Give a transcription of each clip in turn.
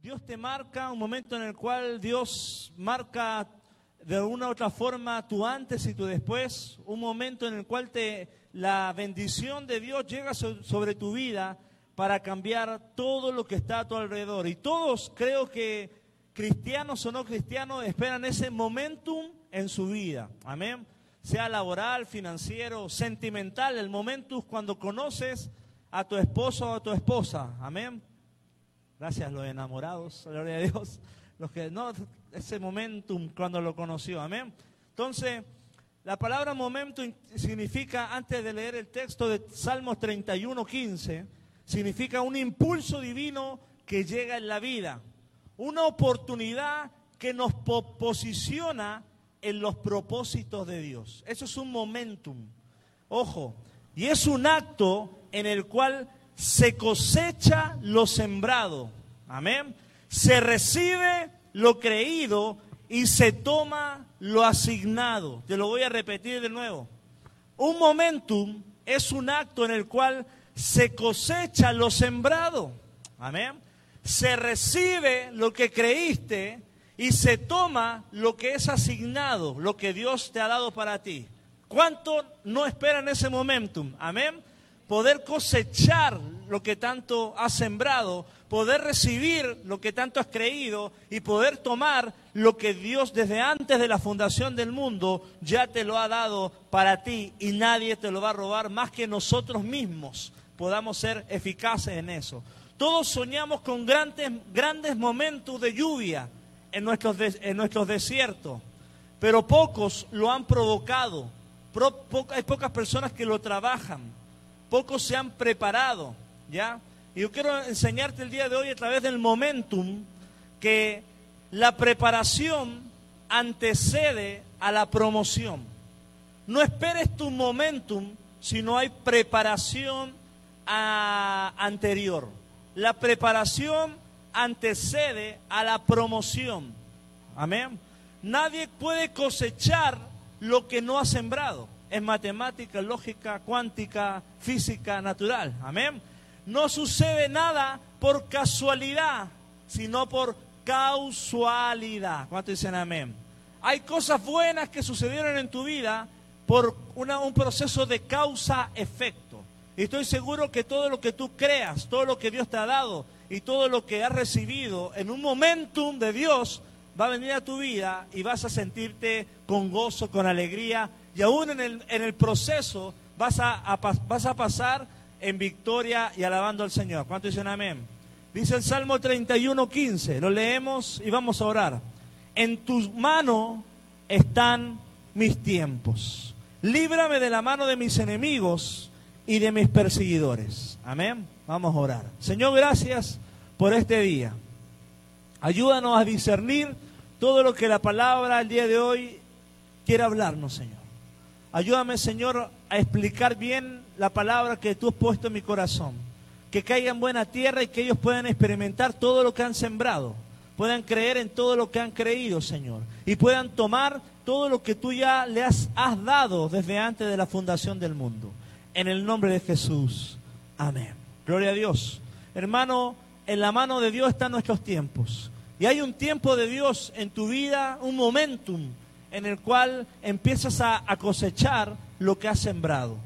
Dios te marca, un momento en el cual Dios marca de alguna u otra forma tu antes y tu después, un momento en el cual te, la bendición de Dios llega sobre tu vida para cambiar todo lo que está a tu alrededor. Y todos creo que cristianos o no cristianos esperan ese momentum en su vida. Amén. Sea laboral, financiero, sentimental, el momentum cuando conoces a tu esposo o a tu esposa. Amén. Gracias, los enamorados, gloria a Dios. Los que no, ese momentum cuando lo conoció. Amén. Entonces, la palabra momentum significa, antes de leer el texto de Salmos 31, 15, significa un impulso divino que llega en la vida, una oportunidad que nos posiciona en los propósitos de Dios. Eso es un momentum. Ojo, y es un acto en el cual se cosecha lo sembrado. Amén. Se recibe lo creído y se toma lo asignado. Te lo voy a repetir de nuevo. Un momentum es un acto en el cual se cosecha lo sembrado. Amén. Se recibe lo que creíste y se toma lo que es asignado, lo que Dios te ha dado para ti. ¿Cuánto no esperan ese momentum? Amén. Poder cosechar lo que tanto has sembrado, poder recibir lo que tanto has creído y poder tomar lo que Dios desde antes de la fundación del mundo ya te lo ha dado para ti y nadie te lo va a robar más que nosotros mismos podamos ser eficaces en eso. Todos soñamos con grandes, grandes momentos de lluvia en nuestros, en nuestros desiertos, pero pocos lo han provocado. hay pocas personas que lo trabajan, pocos se han preparado, ¿ya? Y yo quiero enseñarte el día de hoy a través del momentum que la preparación antecede a la promoción. No esperes tu momentum si no hay preparación anterior. La preparación antecede a la promoción. Amén. Nadie puede cosechar lo que no ha sembrado. Es matemática, lógica, cuántica, física, natural. Amén. No sucede nada por casualidad, sino por causalidad. ¿Cuánto dicen amén? Hay cosas buenas que sucedieron en tu vida por un proceso de causa-efecto. Y estoy seguro que todo lo que tú creas, todo lo que Dios te ha dado y todo lo que has recibido en un momentum de Dios va a venir a tu vida y vas a sentirte con gozo, con alegría y aún en el, proceso vas a, vas a pasar en victoria y alabando al Señor. ¿Cuánto dicen amén? Dice el Salmo 31, 15, lo leemos y vamos a orar. En tus manos están mis tiempos. Líbrame de la mano de mis enemigos y de mis perseguidores. Amén. Vamos a orar. Señor, gracias por este día. Ayúdanos a discernir todo lo que la palabra el día de hoy quiere hablarnos, Señor. Ayúdame, Señor, a explicar bien la palabra que tú has puesto en mi corazón. Que caiga en buena tierra y que ellos puedan experimentar todo lo que han sembrado. Puedan creer en todo lo que han creído, Señor. Y puedan tomar todo lo que tú ya les has dado desde antes de la fundación del mundo en el nombre de Jesús. Amén. Gloria a Dios. Hermano, en la mano de Dios están nuestros tiempos. Y hay un tiempo de Dios en tu vida, un momentum en el cual empiezas a, cosechar lo que has sembrado.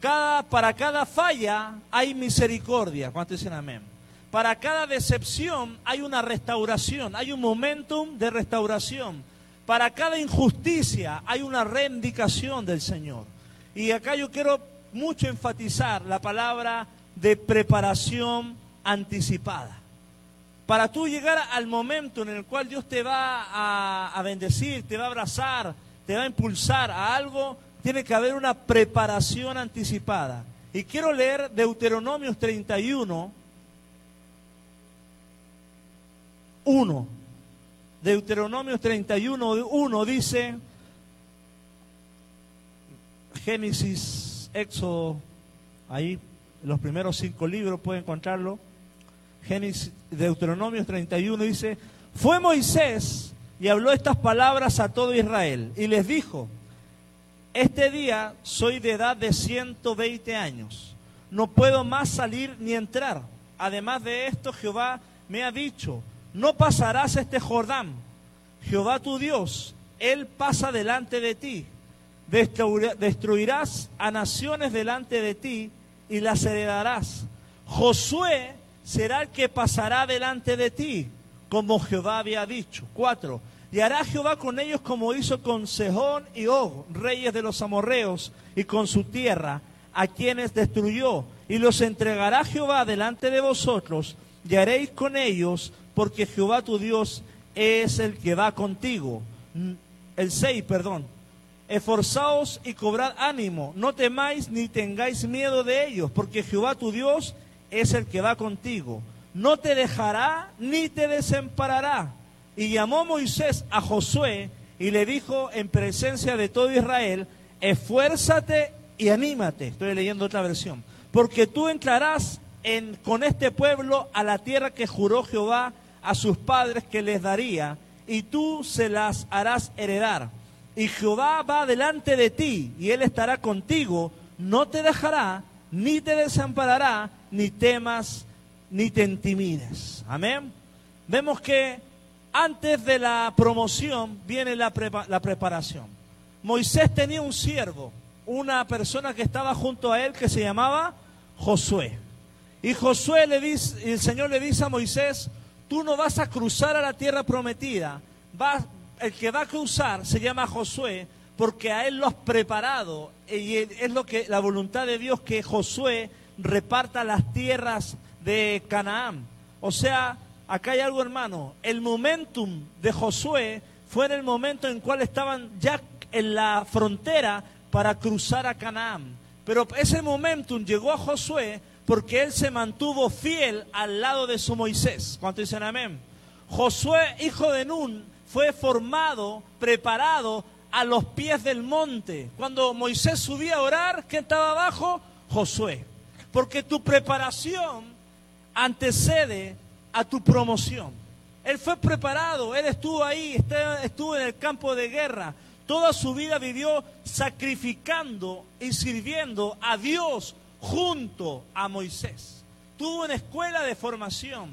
Cada, para cada falla hay misericordia. ¿Cuántos dicen amén? Para cada decepción hay una restauración, hay un momentum de restauración. Para cada injusticia hay una reivindicación del Señor. Y acá yo quiero mucho enfatizar la palabra de preparación anticipada. Para tú llegar al momento en el cual Dios te va a, bendecir, te va a abrazar, te va a impulsar a algo, tiene que haber una preparación anticipada. Y quiero leer Deuteronomios 31, 1. Deuteronomios 31, 1 dice, Génesis Éxodo, ahí los primeros cinco libros pueden encontrarlo. Génesis, Deuteronomio 31 dice, fue Moisés y habló estas palabras a todo Israel y les dijo, este día soy de edad de 120 años, no puedo más salir ni entrar. Además de esto, Jehová me ha dicho, no pasarás este Jordán. Jehová tu Dios, Él pasa delante de ti. Destruirás a naciones delante de ti y las heredarás. Josué será el que pasará delante de ti, como Jehová había dicho. Cuatro. Y hará Jehová con ellos como hizo con Sejón y Og, reyes de los amorreos, y con su tierra, a quienes destruyó. Y los entregará Jehová delante de vosotros, y haréis con ellos, porque Jehová tu Dios es el que va contigo. El 6, perdón. Esforzaos y cobrad ánimo, no temáis ni tengáis miedo de ellos, porque Jehová tu Dios es el que va contigo. No te dejará ni te desamparará y llamó Moisés a Josué y le dijo en presencia de todo Israel, esfuérzate y anímate. Estoy leyendo otra versión. Porque tú entrarás en, con este pueblo a la tierra que juró Jehová a sus padres que les daría, y tú se las harás heredar. Y Jehová va delante de ti, y él estará contigo, no te dejará, ni te desamparará, ni temas, ni te intimides. Amén. Vemos que antes de la promoción viene la, preparación. Moisés tenía un siervo, una persona que estaba junto a él que se llamaba Josué. Y Josué le dice, el Señor le dice a Moisés, tú no vas a cruzar a la tierra prometida, el que va a cruzar se llama Josué, porque a él lo has preparado y es lo que la voluntad de Dios que Josué reparta las tierras de Canaán. O sea, acá hay algo hermano, el momentum de Josué fue en el momento en cual estaban ya en la frontera para cruzar a Canaán. Pero ese momentum llegó a Josué porque él se mantuvo fiel al lado de su Moisés. ¿Cuánto dicen amén? Josué, hijo de Nun, fue formado, preparado a los pies del monte. Cuando Moisés subía a orar, ¿quién estaba abajo? Josué. Porque tu preparación antecede a tu promoción. Él fue preparado, él estuvo ahí, estuvo en el campo de guerra. Toda su vida vivió sacrificando y sirviendo a Dios junto a Moisés. Tuvo una escuela de formación,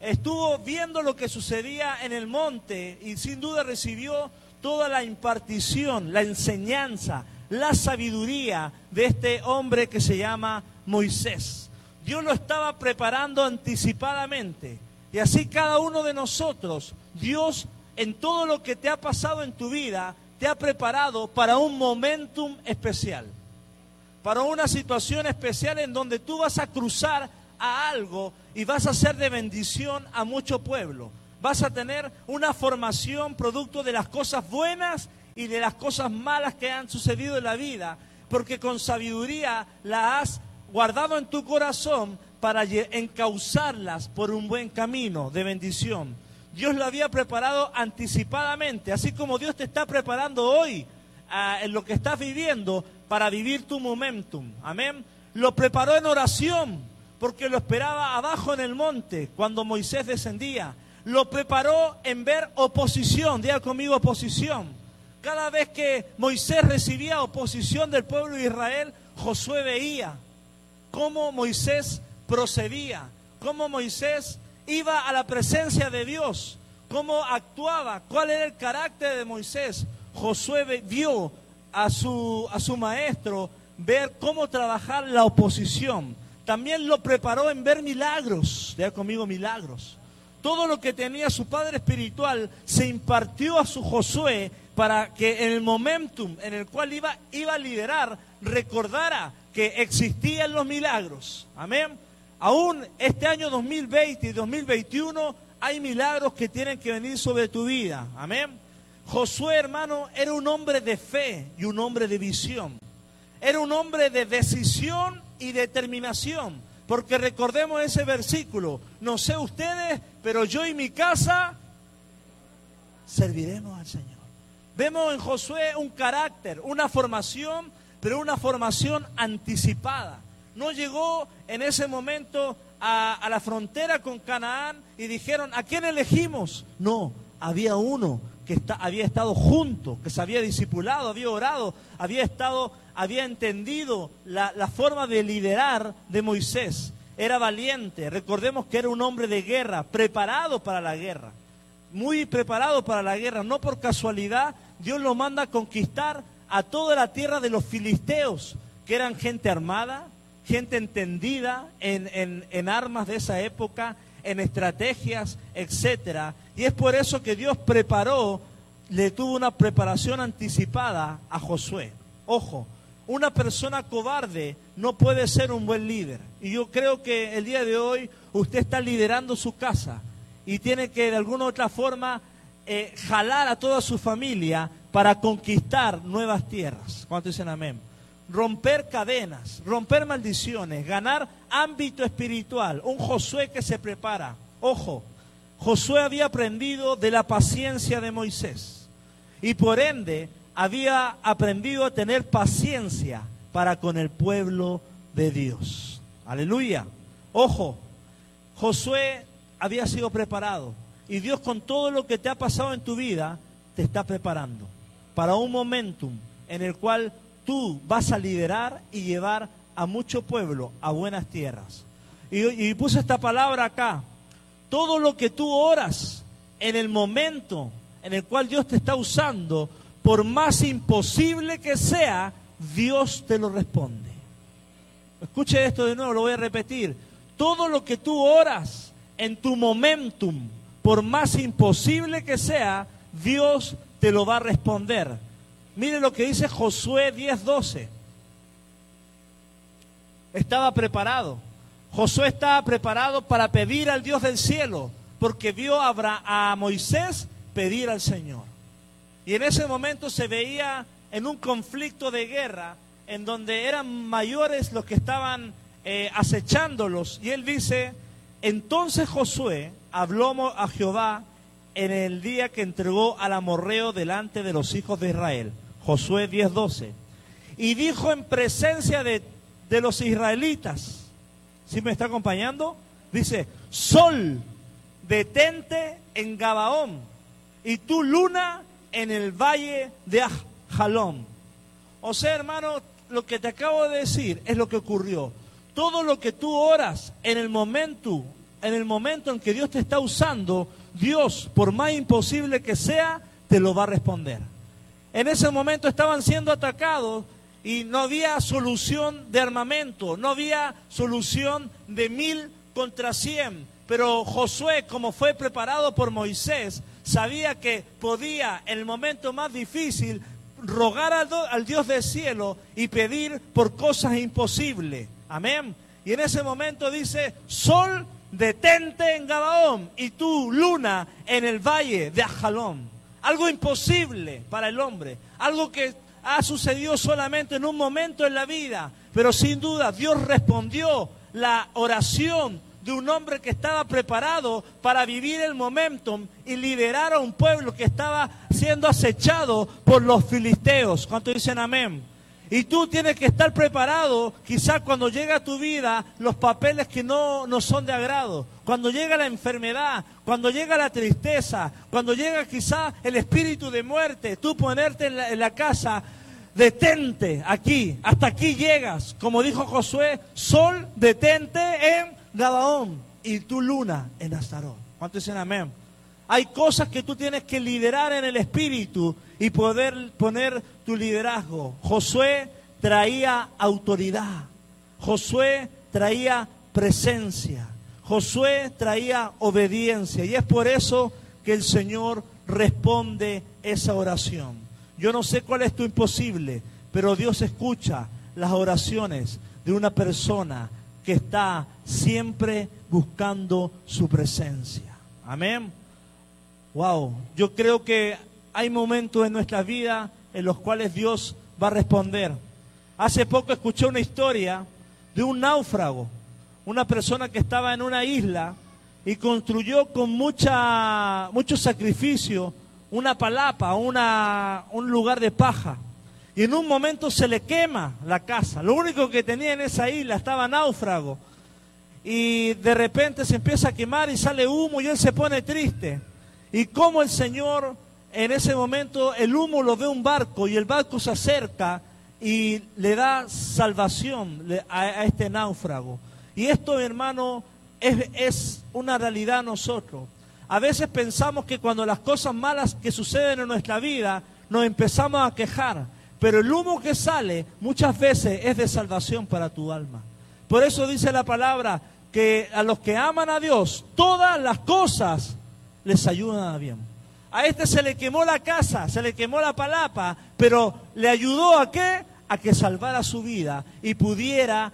estuvo viendo lo que sucedía en el monte y sin duda recibió toda la impartición, la enseñanza, la sabiduría de este hombre que se llama Moisés. Dios lo estaba preparando anticipadamente y así cada uno de nosotros, Dios en todo lo que te ha pasado en tu vida, te ha preparado para un momentum especial, para una situación especial en donde tú vas a cruzar a algo y vas a ser de bendición a mucho pueblo. Vas a tener una formación producto de las cosas buenas y de las cosas malas que han sucedido en la vida, porque con sabiduría la has guardado en tu corazón para encauzarlas por un buen camino de bendición. Dios lo había preparado anticipadamente, así como Dios te está preparando hoy ah, en lo que estás viviendo para vivir tu momentum. Amén. Lo preparó en oración, porque lo esperaba abajo en el monte cuando Moisés descendía. Lo preparó en ver oposición, diga conmigo oposición. Cada vez que Moisés recibía oposición del pueblo de Israel, Josué veía cómo Moisés procedía, cómo Moisés iba a la presencia de Dios, cómo actuaba, cuál era el carácter de Moisés. Josué vio a su, a su maestro ver cómo trabajar la oposición. También lo preparó en ver milagros. Vea conmigo milagros. Todo lo que tenía su padre espiritual se impartió a su Josué para que en el momentum en el cual iba, iba a liderar recordara que existían los milagros. Amén. Aún este año 2020 y 2021 hay milagros que tienen que venir sobre tu vida. Amén. Josué, hermano, era un hombre de fe y un hombre de visión. Era un hombre de decisión y determinación. Porque recordemos ese versículo. No sé ustedes, pero yo y mi casa serviremos al Señor. Vemos en Josué un carácter, una formación, pero una formación anticipada no llegó en ese momento a, la frontera con Canaán y dijeron, ¿a quién elegimos? No, había uno que había estado junto, que se había discipulado, había orado, había estado, había entendido la, la forma de liderar de Moisés. era valiente. Recordemos que era un hombre de guerra, preparado para la guerra. Muy preparado para la guerra. No por casualidad, Dios lo manda a conquistar a toda la tierra de los filisteos, que eran gente armada, gente entendida en, en armas de esa época, en estrategias, etcétera. Y es por eso que Dios preparó, le tuvo una preparación anticipada a Josué. Ojo, una persona cobarde no puede ser un buen líder. Y yo creo que el día de hoy usted está liderando su casa y tiene que de alguna u otra forma eh, jalar a toda su familia para conquistar nuevas tierras. ¿Cuánto dicen amén? Romper cadenas, romper maldiciones, ganar ámbito espiritual. Un Josué que se prepara. Ojo, Josué había aprendido de la paciencia de Moisés y por ende había aprendido a tener paciencia para con el pueblo de Dios. Aleluya. Ojo, Josué había sido preparado y Dios con todo lo que te ha pasado en tu vida te está preparando para un momentum en el cual tú vas a liderar y llevar a mucho pueblo a buenas tierras. Y, y puse esta palabra acá. Todo lo que tú oras en el momento en el cual Dios te está usando, por más imposible que sea, Dios te lo responde. Escuche esto de nuevo, lo voy a repetir. Todo lo que tú oras en tu momentum, por más imposible que sea, Dios te lo va a responder. Mire lo que dice Josué 10:12. Estaba preparado. Josué estaba preparado para pedir al Dios del cielo, porque vio a, a Moisés pedir al Señor. Y en ese momento se veía en un conflicto de guerra en donde eran mayores los que estaban eh, acechándolos. Y él dice, entonces Josué habló a Jehová en el día que entregó al amorreo delante de los hijos de Israel. Josué 10:12. Y dijo en presencia de, de los israelitas, ¿sí me está acompañando? Dice, sol, detente en Gabaón, y tú luna en el valle de Jalón. O sea, hermano, lo que te acabo de decir es lo que ocurrió. Todo lo que tú oras en el momento, en el momento en que Dios te está usando, Dios, por más imposible que sea, te lo va a responder. En ese momento estaban siendo atacados y no había solución de armamento, no había solución de mil contra cien. Pero Josué, como fue preparado por Moisés, sabía que podía en el momento más difícil rogar al, Dios del cielo y pedir por cosas imposibles. Amén. Y en ese momento dice, sol detente en Gabaón y tú, luna, en el valle de Ajalón. Algo imposible para el hombre, algo que ha sucedido solamente en un momento en la vida, pero sin duda Dios respondió la oración de un hombre que estaba preparado para vivir el momentum y liderar a un pueblo que estaba siendo acechado por los filisteos. ¿Cuánto dicen amén? Y tú tienes que estar preparado, quizás cuando llega tu vida los papeles que no, no son de agrado, cuando llega la enfermedad, cuando llega la tristeza, cuando llega quizás el espíritu de muerte, tú ponerte en la, casa, detente aquí, hasta aquí llegas, como dijo Josué, sol, detente en Gabaón y tu luna en Astarón. ¿Cuántos dicen amén? Hay cosas que tú tienes que liderar en el espíritu y poder poner tu liderazgo. Josué traía autoridad. Josué traía presencia. Josué traía obediencia. Y es por eso que el Señor responde esa oración. Yo no sé cuál es tu imposible, pero Dios escucha las oraciones de una persona que está siempre buscando su presencia. Amén. Wow, yo creo que hay momentos en nuestra vida en los cuales Dios va a responder. Hace poco escuché una historia de un náufrago, una persona que estaba en una isla y construyó con mucha, mucho sacrificio una palapa, una, un lugar de paja y en un momento se le quema la casa. Lo único que tenía en esa isla estaba náufrago. Y de repente se empieza a quemar y sale humo y él se pone triste. Y como el Señor en ese momento el humo lo ve un barco y el barco se acerca y le da salvación a, este náufrago. Y esto, hermano, es, es una realidad a nosotros. A veces pensamos que cuando las cosas malas que suceden en nuestra vida nos empezamos a quejar, pero el humo que sale muchas veces es de salvación para tu alma. Por eso dice la palabra que a los que aman a Dios, todas las cosas les ayudan a bien. A este se le quemó la casa, se le quemó la palapa, pero le ayudó a qué? A que salvara su vida y pudiera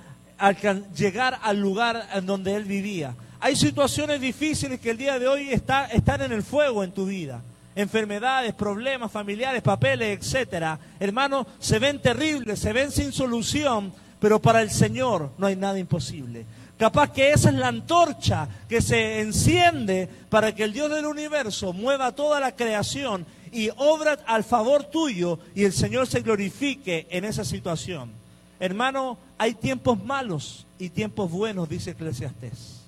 llegar al lugar en donde él vivía. Hay situaciones difíciles que el día de hoy está, están en el fuego en tu vida. Enfermedades, problemas familiares, papeles, etcétera. Hermanos, se ven terribles, se ven sin solución, pero para el Señor no hay nada imposible. Capaz que esa es la antorcha que se enciende para que el Dios del universo mueva toda la creación y obra al favor tuyo y el Señor se glorifique en esa situación. Hermano, hay tiempos malos y tiempos buenos, dice Eclesiastés.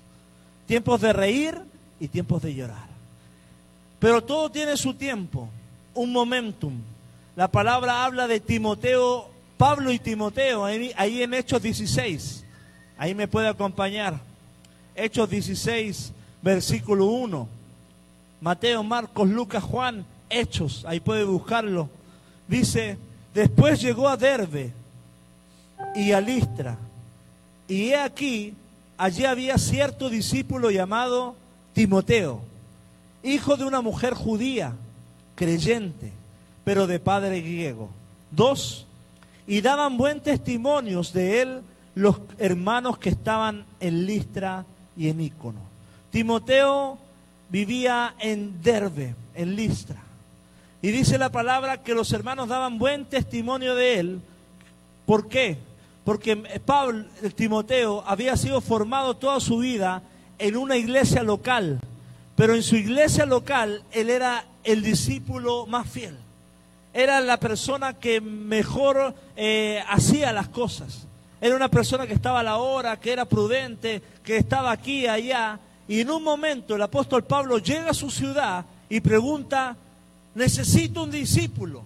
Tiempos de reír y tiempos de llorar. Pero todo tiene su tiempo, un momentum. La palabra habla de Timoteo, Pablo y Timoteo, ahí, en Hechos 16. Ahí me puede acompañar. Hechos 16, versículo 1. Mateo, Marcos, Lucas, Juan, Hechos, ahí puede buscarlo. Dice, después llegó a Derbe y a Listra. Y he aquí allí había cierto discípulo llamado Timoteo, hijo de una mujer judía, creyente, pero de padre griego. Dos, y daban buen testimonios de él los hermanos que estaban en Listra y en Ícono. Timoteo vivía en Derbe, en Listra. Y dice la palabra que los hermanos daban buen testimonio de él. ¿Por qué? porque Pablo, Timoteo, había sido formado toda su vida en una iglesia local, pero en su iglesia local él era el discípulo más fiel, era la persona que mejor eh, hacía las cosas, era una persona que estaba a la hora, que era prudente, que estaba aquí allá, y en un momento el apóstol Pablo llega a su ciudad y pregunta, necesito un discípulo.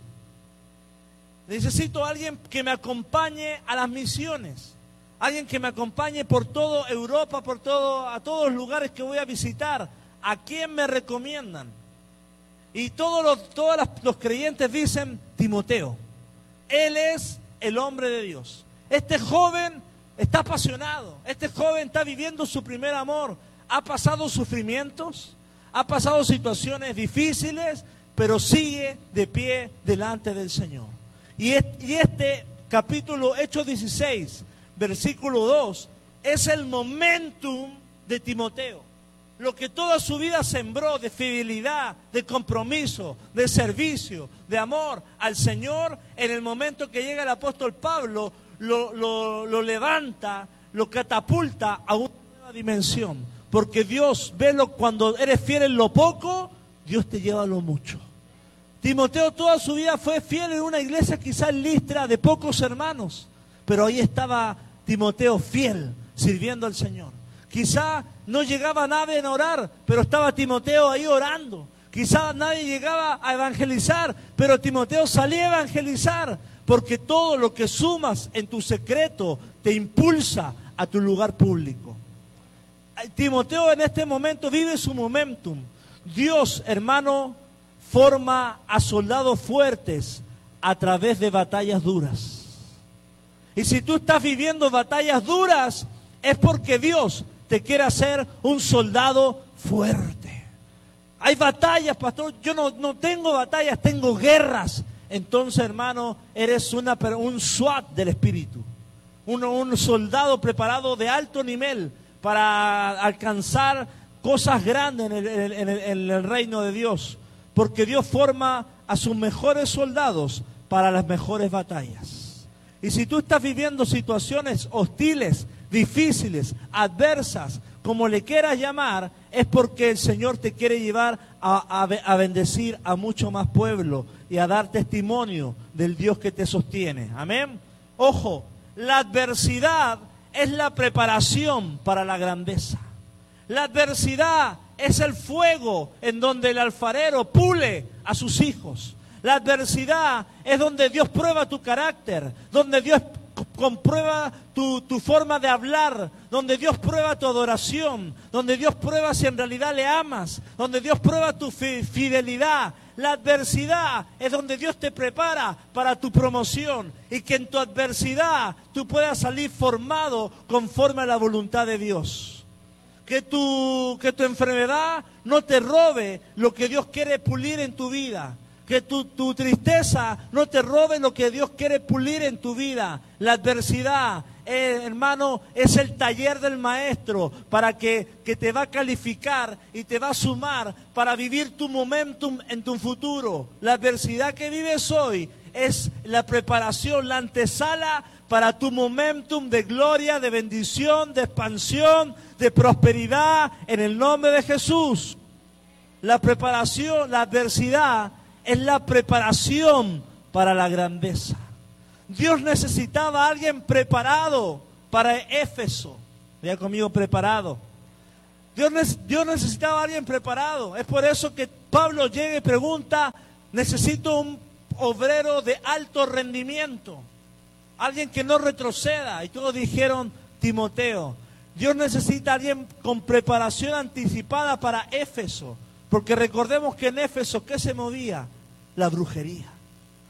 Necesito a alguien que me acompañe a las misiones. Alguien que me acompañe por toda Europa, por todo, a todos los lugares que voy a visitar. ¿A quién me recomiendan? Y todos los, todos los creyentes dicen Timoteo. Él es el hombre de Dios. Este joven está apasionado. Este joven está viviendo su primer amor. Ha pasado sufrimientos, ha pasado situaciones difíciles, pero sigue de pie delante del Señor. Y este capítulo, Hechos 16, versículo 2, es el momentum de Timoteo. Lo que toda su vida sembró de fidelidad, de compromiso, de servicio, de amor al Señor, en el momento que llega el apóstol Pablo, lo, levanta, lo catapulta a una nueva dimensión. Porque Dios, velo, cuando eres fiel en lo poco, Dios te lleva a lo mucho. Timoteo toda su vida fue fiel en una iglesia quizás listra de pocos hermanos, pero ahí estaba Timoteo fiel, sirviendo al Señor. Quizá no llegaba nadie a orar, pero estaba Timoteo ahí orando. Quizá nadie llegaba a evangelizar, pero Timoteo salía a evangelizar, porque todo lo que sumas en tu secreto te impulsa a tu lugar público. Timoteo en este momento vive su momentum. Dios, hermano, forma a soldados fuertes a través de batallas duras. Y si tú estás viviendo batallas duras, es porque Dios te quiere hacer un soldado fuerte. Hay batallas, pastor. Yo no, no tengo batallas, tengo guerras. Entonces, hermano, eres una, un SWAT del Espíritu. Un, un soldado preparado de alto nivel para alcanzar cosas grandes en el, reino de Dios porque Dios forma a sus mejores soldados para las mejores batallas. Y si tú estás viviendo situaciones hostiles, difíciles, adversas, como le quieras llamar, es porque el Señor te quiere llevar a, a, bendecir a mucho más pueblo y a dar testimonio del Dios que te sostiene. Amén. Ojo, la adversidad es la preparación para la grandeza. La adversidad es el fuego en donde el alfarero pule a sus hijos. La adversidad es donde Dios prueba tu carácter, donde Dios comprueba tu, tu forma de hablar, donde Dios prueba tu adoración, donde Dios prueba si en realidad le amas, donde Dios prueba tu fi- fidelidad. La adversidad es donde Dios te prepara para tu promoción y que en tu adversidad tú puedas salir formado conforme a la voluntad de Dios que tu, que tu enfermedad no te robe lo que Dios quiere pulir en tu vida. Que tu, tu tristeza no te robe lo que Dios quiere pulir en tu vida. La adversidad, eh, hermano, es el taller del maestro para que, que te va a calificar y te va a sumar para vivir tu momentum en tu futuro. La adversidad que vives hoy es la preparación, la antesala para tu momentum de gloria, de bendición, de expansión, de prosperidad en el nombre de Jesús. La preparación, la adversidad es la preparación para la grandeza. Dios necesitaba a alguien preparado para Éfeso. Vea conmigo, preparado. Dios, Dios necesitaba a alguien preparado. Es por eso que Pablo llega y pregunta, necesito un obrero de alto rendimiento. Alguien que no retroceda. Y todos dijeron, Timoteo. Dios necesita a alguien con preparación anticipada para Éfeso. Porque recordemos que en Éfeso, ¿qué se movía? La brujería,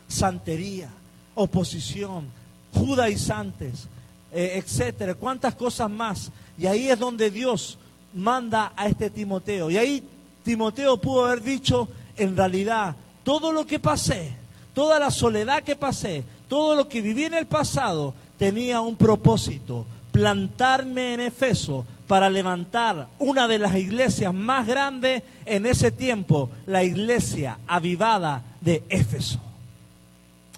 santería, oposición, judaizantes, eh, etcétera. Cuántas cosas más. Y ahí es donde Dios manda a este Timoteo. Y ahí Timoteo pudo haber dicho, en realidad, todo lo que pasé, toda la soledad que pasé, todo lo que viví en el pasado, tenía un propósito, plantarme en Efeso para levantar una de las iglesias más grandes en ese tiempo, la iglesia avivada de Éfeso.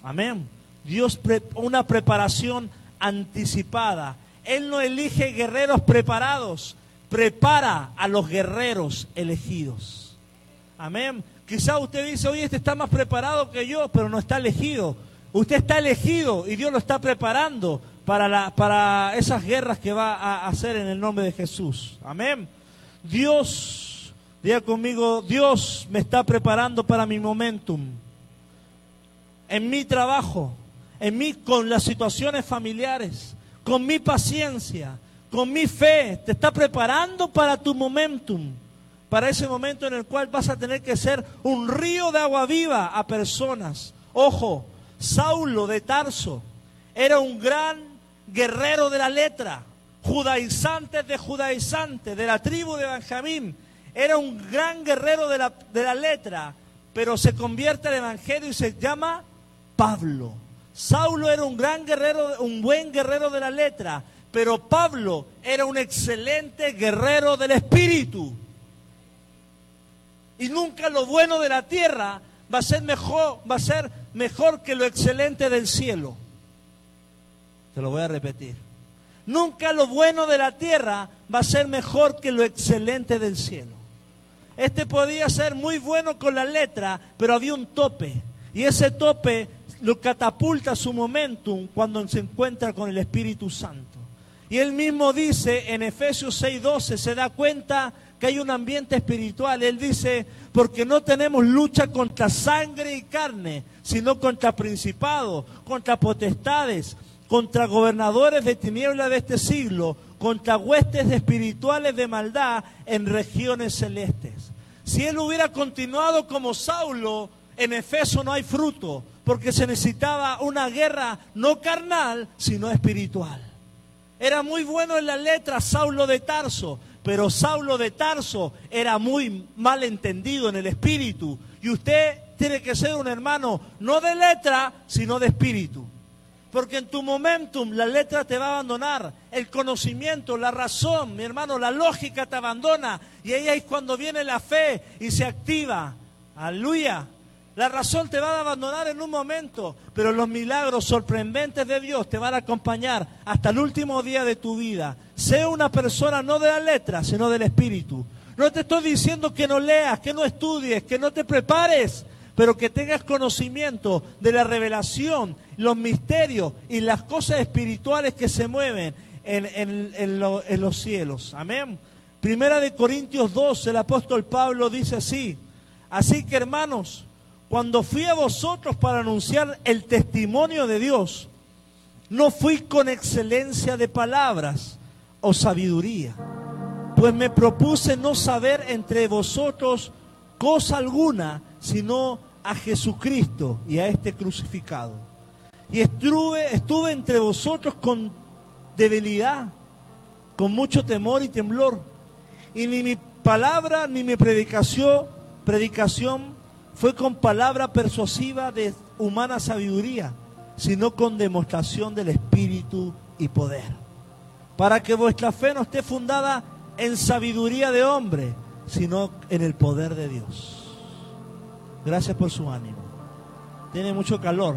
Amén. Dios una preparación anticipada. Él no elige guerreros preparados, prepara a los guerreros elegidos. Amén. Quizá usted dice, oye, este está más preparado que yo, pero no está elegido. Usted está elegido y Dios lo está preparando para, para esas guerras que va a hacer en el nombre de Jesús. Amén. Dios, diga conmigo, Dios me está preparando para mi momentum en mi trabajo, en mí con las situaciones familiares, con mi paciencia, con mi fe, te está preparando para tu momentum, para ese momento en el cual vas a tener que ser un río de agua viva a personas. Ojo, Saulo de Tarso era un gran guerrero de la letra, judaizante de judaizantes, de la tribu de Benjamín. Era un gran guerrero de la, de la letra, pero se convierte al evangelio y se llama Pablo. Saulo era un gran guerrero, un buen guerrero de la letra, pero Pablo era un excelente guerrero del espíritu. Y nunca lo bueno de la tierra va a ser mejor, va a ser mejor que lo excelente del cielo. Te lo voy a repetir. Nunca lo bueno de la tierra va a ser mejor que lo excelente del cielo. Este podía ser muy bueno con la letra, pero había un tope. Y ese tope lo catapulta su momentum cuando se encuentra con el Espíritu Santo. Y él mismo dice en Efesios 6:12, se da cuenta que hay un ambiente espiritual. Él dice, porque no tenemos lucha contra sangre y carne, sino contra principados, contra potestades, contra gobernadores de tinieblas de este siglo, contra huestes espirituales de maldad en regiones celestes. Si él hubiera continuado como Saulo, en Efeso no hay fruto, porque se necesitaba una guerra no carnal, sino espiritual. Era muy bueno en la letra Saulo de Tarso, pero Saulo de Tarso era muy mal entendido en el espíritu. Y usted tiene que ser un hermano no de letra, sino de espíritu. Porque en tu momentum la letra te va a abandonar, el conocimiento, la razón, mi hermano, la lógica te abandona. Y ahí es cuando viene la fe y se activa. Aleluya. La razón te va a abandonar en un momento, pero los milagros sorprendentes de Dios te van a acompañar hasta el último día de tu vida. Sea una persona no de la letra, sino del espíritu. No te estoy diciendo que no leas, que no estudies, que no te prepares, pero que tengas conocimiento de la revelación, los misterios y las cosas espirituales que se mueven en, en- en lo- en los cielos. Amén. Primera de Corintios 2, el apóstol Pablo dice así. Así que hermanos, cuando fui a vosotros para anunciar el testimonio de Dios, no fui con excelencia de palabras o sabiduría, pues me propuse no saber entre vosotros cosa alguna, sino a Jesucristo y a este crucificado. Y estuve, estuve entre vosotros con debilidad, con mucho temor y temblor. Y ni mi palabra ni mi predicación, predicación fue con palabra persuasiva de humana sabiduría, sino con demostración del Espíritu y poder. Para que vuestra fe no esté fundada en sabiduría de hombre, sino en el poder de Dios. Gracias por su ánimo. Tiene mucho calor.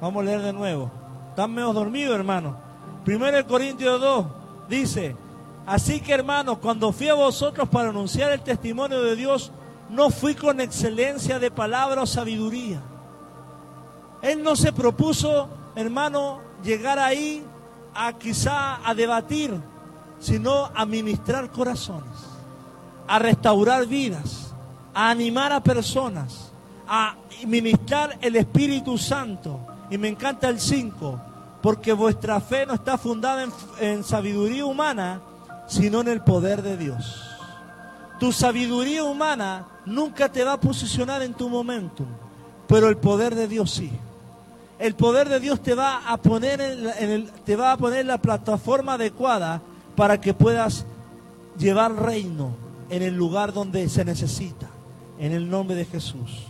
Vamos a leer de nuevo. Están medio dormidos, hermano. Primero Corintios 2 dice, así que hermanos, cuando fui a vosotros para anunciar el testimonio de Dios, no fui con excelencia de palabra o sabiduría. Él no se propuso, hermano, llegar ahí a quizá a debatir, sino a ministrar corazones, a restaurar vidas, a animar a personas, a ministrar el Espíritu Santo. Y me encanta el 5, porque vuestra fe no está fundada en, en sabiduría humana, sino en el poder de Dios. Tu sabiduría humana nunca te va a posicionar en tu momentum, pero el poder de Dios sí. El poder de Dios te va a poner te va a poner la plataforma adecuada para que puedas llevar reino en el lugar donde se necesita, en el nombre de Jesús.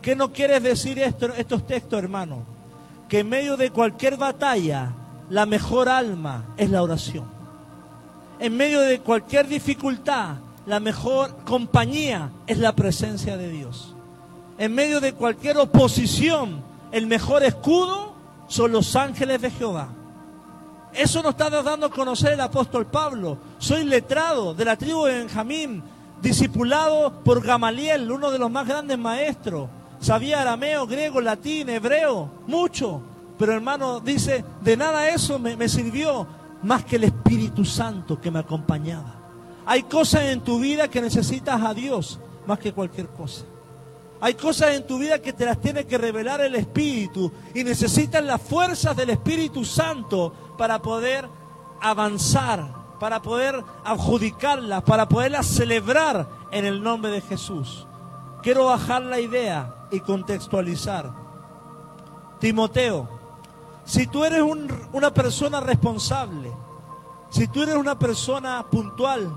¿Qué no quieres decir esto, estos textos, hermano? Que en medio de cualquier batalla, la mejor alma es la oración. En medio de cualquier dificultad, la mejor compañía es la presencia de Dios. En medio de cualquier oposición, el mejor escudo son los ángeles de Jehová. Eso nos está dando a conocer el apóstol Pablo. Soy letrado de la tribu de Benjamín, discipulado por Gamaliel, uno de los más grandes maestros. Sabía arameo, griego, latín, hebreo, mucho. Pero hermano, dice, de nada eso me, me sirvió más que el Espíritu Santo que me acompañaba. Hay cosas en tu vida que necesitas a Dios más que cualquier cosa. Hay cosas en tu vida que te las tiene que revelar el Espíritu y necesitas las fuerzas del Espíritu Santo para poder avanzar, para poder adjudicarlas, para poderlas celebrar en el nombre de Jesús. Quiero bajar la idea y contextualizar. Timoteo, si tú eres una persona responsable, si tú eres una persona puntual,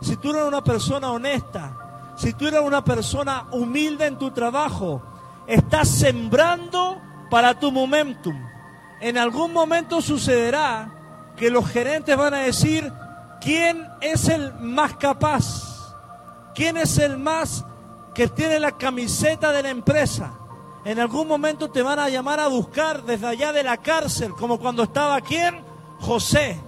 si tú eres una persona honesta, si tú eres una persona humilde en tu trabajo, estás sembrando para tu momentum. En algún momento sucederá que los gerentes van a decir, ¿quién es el más capaz? ¿Quién es el más que tiene la camiseta de la empresa? En algún momento te van a llamar a buscar desde allá de la cárcel, como cuando estaba quién? José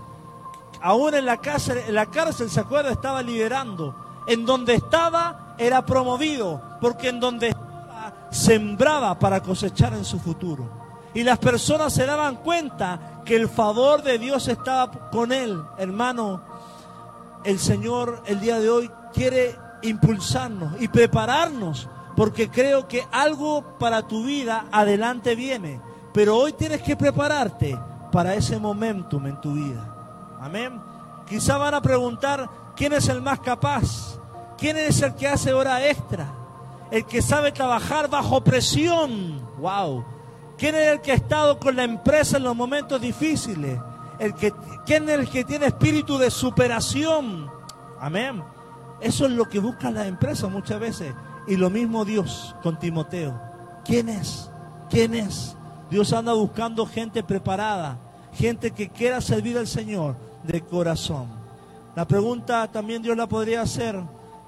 aún en la cárcel, en la cárcel, ¿se acuerda? Estaba liderando. En donde estaba era promovido, porque en donde estaba sembraba para cosechar en su futuro. Y las personas se daban cuenta que el favor de Dios estaba con él. Hermano, el Señor el día de hoy quiere impulsarnos y prepararnos, porque creo que algo para tu vida adelante viene. Pero hoy tienes que prepararte para ese momentum en tu vida. Amén. Quizá van a preguntar quién es el más capaz, quién es el que hace hora extra, el que sabe trabajar bajo presión. Wow. ¿Quién es el que ha estado con la empresa en los momentos difíciles? El que, ¿Quién es el que tiene espíritu de superación? Amén. Eso es lo que buscan las empresas muchas veces. Y lo mismo Dios con Timoteo. ¿Quién es? ¿Quién es? Dios anda buscando gente preparada, gente que quiera servir al Señor, de corazón. La pregunta también Dios la podría hacer.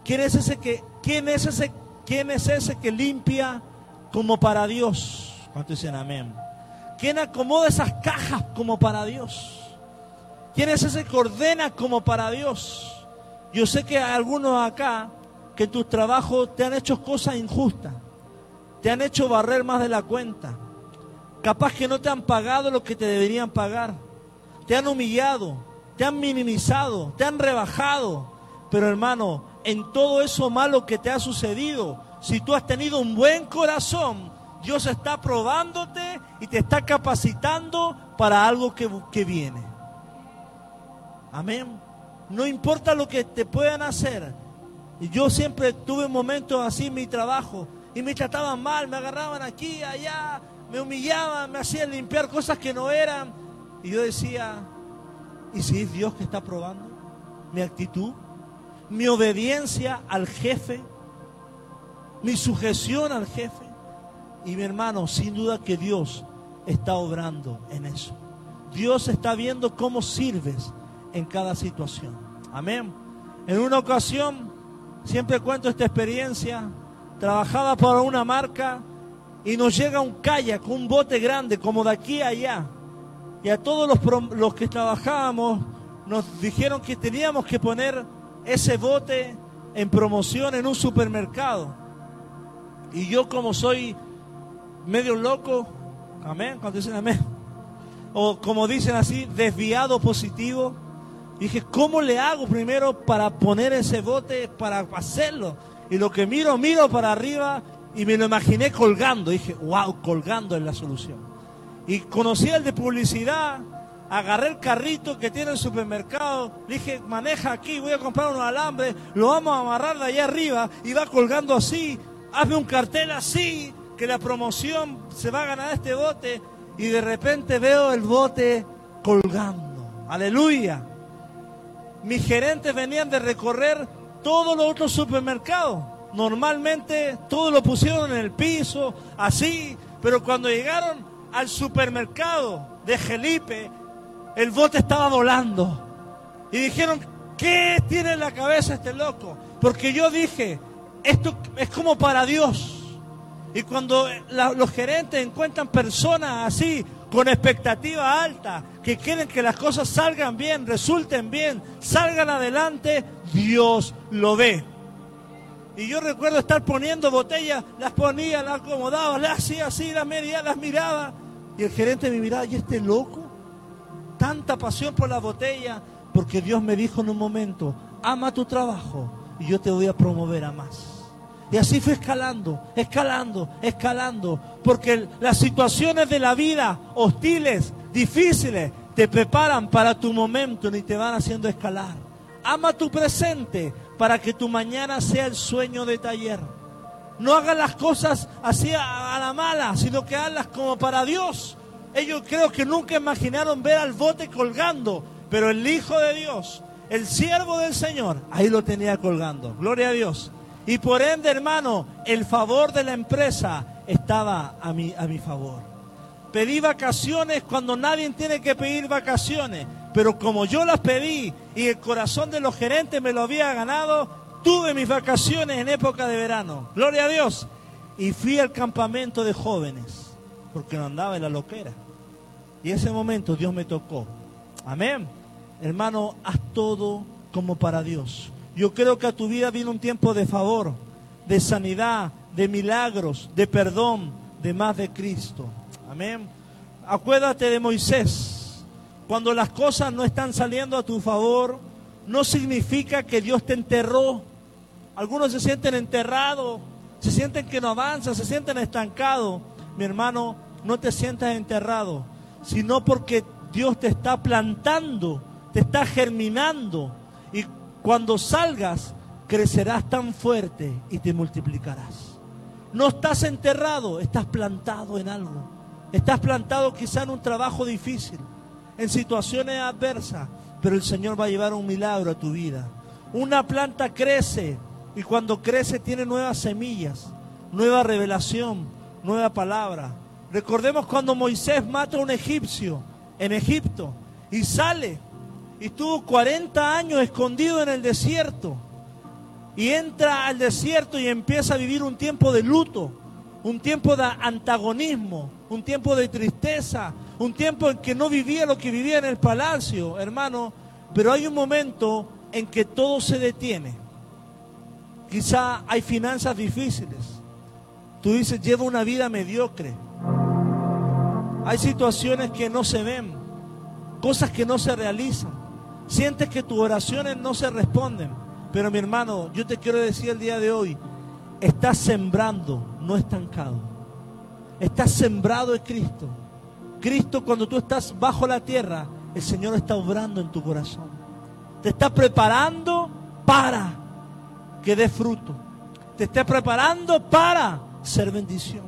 ¿Quién es ese que, quién es ese, quién es ese que limpia como para Dios? ¿Cuántos dicen amén? ¿Quién acomoda esas cajas como para Dios? ¿Quién es ese que ordena como para Dios? Yo sé que algunos acá que tus trabajos te han hecho cosas injustas, te han hecho barrer más de la cuenta, capaz que no te han pagado lo que te deberían pagar, te han humillado, te han minimizado, te han rebajado. Pero hermano, en todo eso malo que te ha sucedido, si tú has tenido un buen corazón, Dios está probándote y te está capacitando para algo que, que viene. Amén. No importa lo que te puedan hacer. Yo siempre tuve momentos así en mi trabajo y me trataban mal, me agarraban aquí, allá, me humillaban, me hacían limpiar cosas que no eran. Y yo decía, ¿y si es Dios que está probando mi actitud, mi obediencia al jefe, mi sujeción al jefe? Y mi hermano, sin duda que Dios está obrando en eso. Dios está viendo cómo sirves en cada situación. Amén. En una ocasión, siempre cuento esta experiencia, trabajaba para una marca y nos llega un kayak, un bote grande, como de aquí a allá. Y a todos los, los que trabajábamos nos dijeron que teníamos que poner ese bote en promoción en un supermercado. Y yo como soy medio loco, amén, cuando dicen amén, o como dicen así, desviado positivo, dije, ¿cómo le hago primero para poner ese bote, para hacerlo? Y lo que miro, miro para arriba y me lo imaginé colgando. Dije, wow, colgando es la solución. Y conocí el de publicidad, agarré el carrito que tiene el supermercado, dije, maneja aquí, voy a comprar unos alambres, lo vamos a amarrar de allá arriba y va colgando así, hazme un cartel así, que la promoción se va a ganar este bote y de repente veo el bote colgando. Aleluya. Mis gerentes venían de recorrer todos los otros supermercados. Normalmente todo lo pusieron en el piso, así, pero cuando llegaron al supermercado de Gelipe, el bote estaba volando. Y dijeron, ¿qué tiene en la cabeza este loco? Porque yo dije, esto es como para Dios. Y cuando los gerentes encuentran personas así, con expectativa alta, que quieren que las cosas salgan bien, resulten bien, salgan adelante, Dios lo ve. Y yo recuerdo estar poniendo botellas, las ponía, las acomodaba, las hacía así, las medía, las miraba. Y el gerente me miraba, ¿y este loco? Tanta pasión por la botella, porque Dios me dijo en un momento, ama tu trabajo y yo te voy a promover a más. Y así fue escalando, escalando, escalando. Porque las situaciones de la vida hostiles, difíciles, te preparan para tu momento y te van haciendo escalar. Ama tu presente para que tu mañana sea el sueño de taller. No hagas las cosas así a, la mala, sino que hazlas como para Dios. Ellos creo que nunca imaginaron ver al bote colgando, pero el Hijo de Dios, el siervo del Señor, ahí lo tenía colgando. Gloria a Dios. Y por ende, hermano, el favor de la empresa estaba a mi, a mi favor. Pedí vacaciones cuando nadie tiene que pedir vacaciones, pero como yo las pedí y el corazón de los gerentes me lo había ganado, tuve mis vacaciones en época de verano. Gloria a Dios. Y fui al campamento de jóvenes, porque no andaba en la loquera. Y ese momento Dios me tocó. Amén. Hermano, haz todo como para Dios. Yo creo que a tu vida viene un tiempo de favor, de sanidad, de milagros, de perdón, de más de Cristo. Amén. Acuérdate de Moisés. Cuando las cosas no están saliendo a tu favor, no significa que Dios te enterró. Algunos se sienten enterrados, se sienten que no avanzan, se sienten estancados. Mi hermano, no te sientas enterrado, sino porque Dios te está plantando, te está germinando. Y cuando salgas, crecerás tan fuerte y te multiplicarás. No estás enterrado, estás plantado en algo. Estás plantado quizá en un trabajo difícil, en situaciones adversas, pero el Señor va a llevar un milagro a tu vida. Una planta crece y cuando crece tiene nuevas semillas, nueva revelación, nueva palabra. Recordemos cuando Moisés mata a un egipcio en Egipto y sale y estuvo 40 años escondido en el desierto. Y entra al desierto y empieza a vivir un tiempo de luto, un tiempo de antagonismo, un tiempo de tristeza, un tiempo en que no vivía lo que vivía en el palacio, hermano. Pero hay un momento en que todo se detiene. Quizá hay finanzas difíciles. Tú dices, lleva una vida mediocre. Hay situaciones que no se ven, cosas que no se realizan. Sientes que tus oraciones no se responden. Pero mi hermano, yo te quiero decir el día de hoy, estás sembrando, no estancado. Estás sembrado en Cristo. Cristo cuando tú estás bajo la tierra, el Señor está obrando en tu corazón. Te está preparando para que dé fruto. Te está preparando para ser bendición.